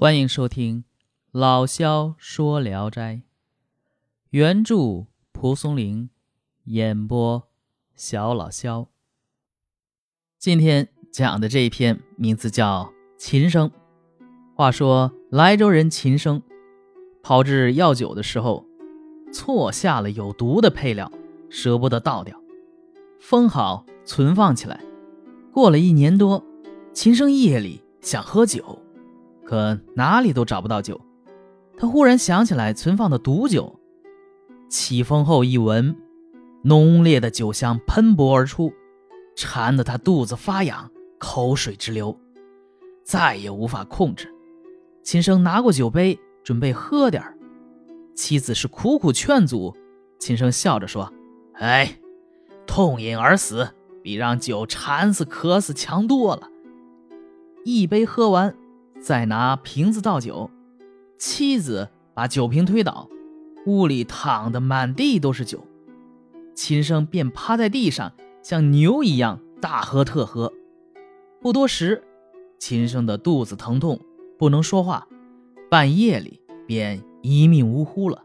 欢迎收听老萧说聊斋，原著蒲松龄，演播小老萧。今天讲的这一篇名字叫《琴声》。话说莱州人琴声炮制药酒的时候，错下了有毒的配料，舍不得倒掉，封好存放起来。过了一年多，琴声夜里想喝酒。可哪里都找不到酒，他忽然想起来存放的毒酒，起风后一闻，浓烈的酒香喷薄而出，馋得他肚子发痒，口水直流，再也无法控制。秦生拿过酒杯，准备喝点妻子是苦苦劝阻，秦生笑着说：“哎，痛饮而死，比让酒馋死、渴死强多了。”一杯喝完。再拿瓶子倒酒，妻子把酒瓶推倒，屋里躺的满地都是酒。秦生便趴在地上，像牛一样大喝特喝。不多时，秦生的肚子疼痛，不能说话，半夜里便一命呜呼了。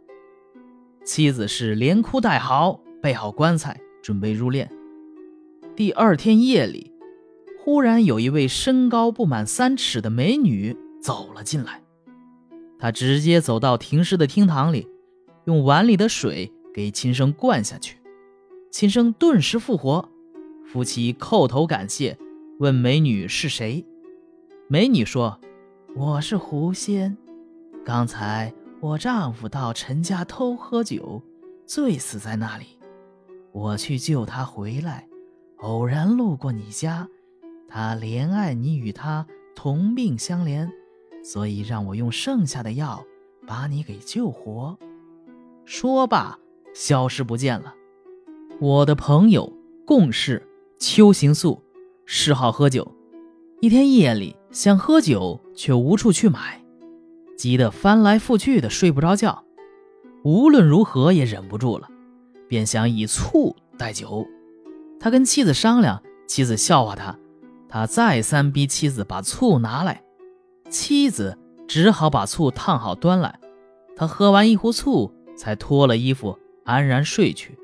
妻子是连哭带嚎，备好棺材，准备入殓。第二天夜里。忽然有一位身高不满三尺的美女走了进来，她直接走到停尸的厅堂里，用碗里的水给秦生灌下去，秦生顿时复活。夫妻叩头感谢，问美女是谁。美女说：“我是狐仙，刚才我丈夫到陈家偷喝酒，醉死在那里，我去救他回来，偶然路过你家。”他怜爱你与他同病相怜，所以让我用剩下的药把你给救活。说罢，消失不见了。我的朋友共事邱行素，嗜好喝酒。一天夜里想喝酒，却无处去买，急得翻来覆去的睡不着觉。无论如何也忍不住了，便想以醋代酒。他跟妻子商量，妻子笑话他。他再三逼妻子把醋拿来，妻子只好把醋烫好端来。他喝完一壶醋，才脱了衣服安然睡去。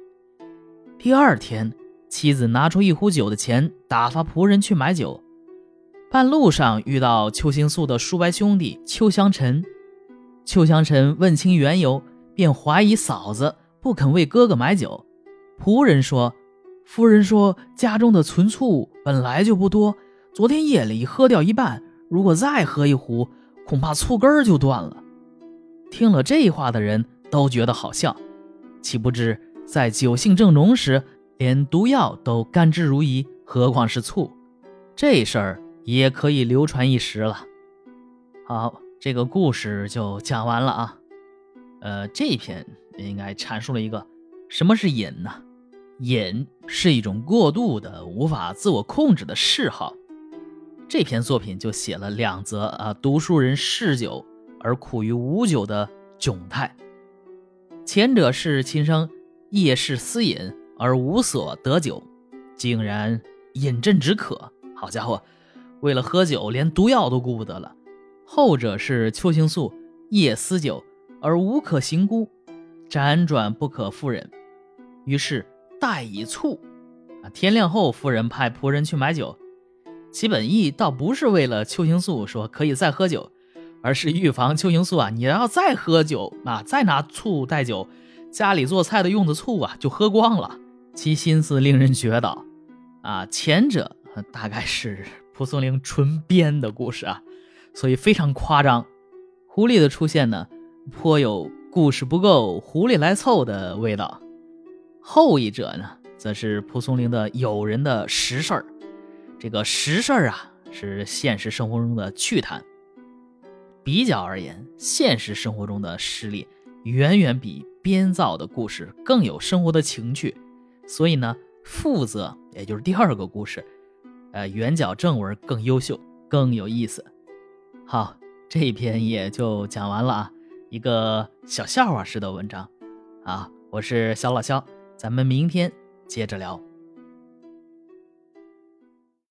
第二天，妻子拿出一壶酒的钱，打发仆人去买酒。半路上遇到邱行素的叔伯兄弟邱香臣，邱香臣问清缘由，便怀疑嫂子不肯为哥哥买酒。仆人说。夫人说：“家中的存醋本来就不多，昨天夜里喝掉一半，如果再喝一壶，恐怕醋根儿就断了。”听了这话的人都觉得好笑，岂不知在酒性正浓时，连毒药都甘之如饴，何况是醋？这事儿也可以流传一时了。好，这个故事就讲完了啊。呃，这一篇应该阐述了一个什么是瘾呢？瘾是一种过度的、无法自我控制的嗜好。这篇作品就写了两则啊，读书人嗜酒而苦于无酒的窘态。前者是秦生夜市私饮而无所得酒，竟然饮鸩止渴。好家伙，为了喝酒连毒药都顾不得了。后者是邱行素夜思酒而无可行孤，辗转不可复忍，于是。待以醋，啊！天亮后，夫人派仆人去买酒，其本意倒不是为了邱行素说可以再喝酒，而是预防邱行素啊，你要再喝酒啊，再拿醋代酒，家里做菜的用的醋啊就喝光了。其心思令人觉得，啊，前者大概是蒲松龄纯编的故事啊，所以非常夸张。狐狸的出现呢，颇有故事不够，狐狸来凑的味道。后一者呢，则是蒲松龄的友人的实事儿。这个实事儿啊，是现实生活中的趣谈。比较而言，现实生活中的事例远远比编造的故事更有生活的情趣。所以呢，负责也就是第二个故事，呃，圆角正文更优秀，更有意思。好，这一篇也就讲完了啊，一个小笑话式的文章啊，我是小老肖。咱们明天接着聊。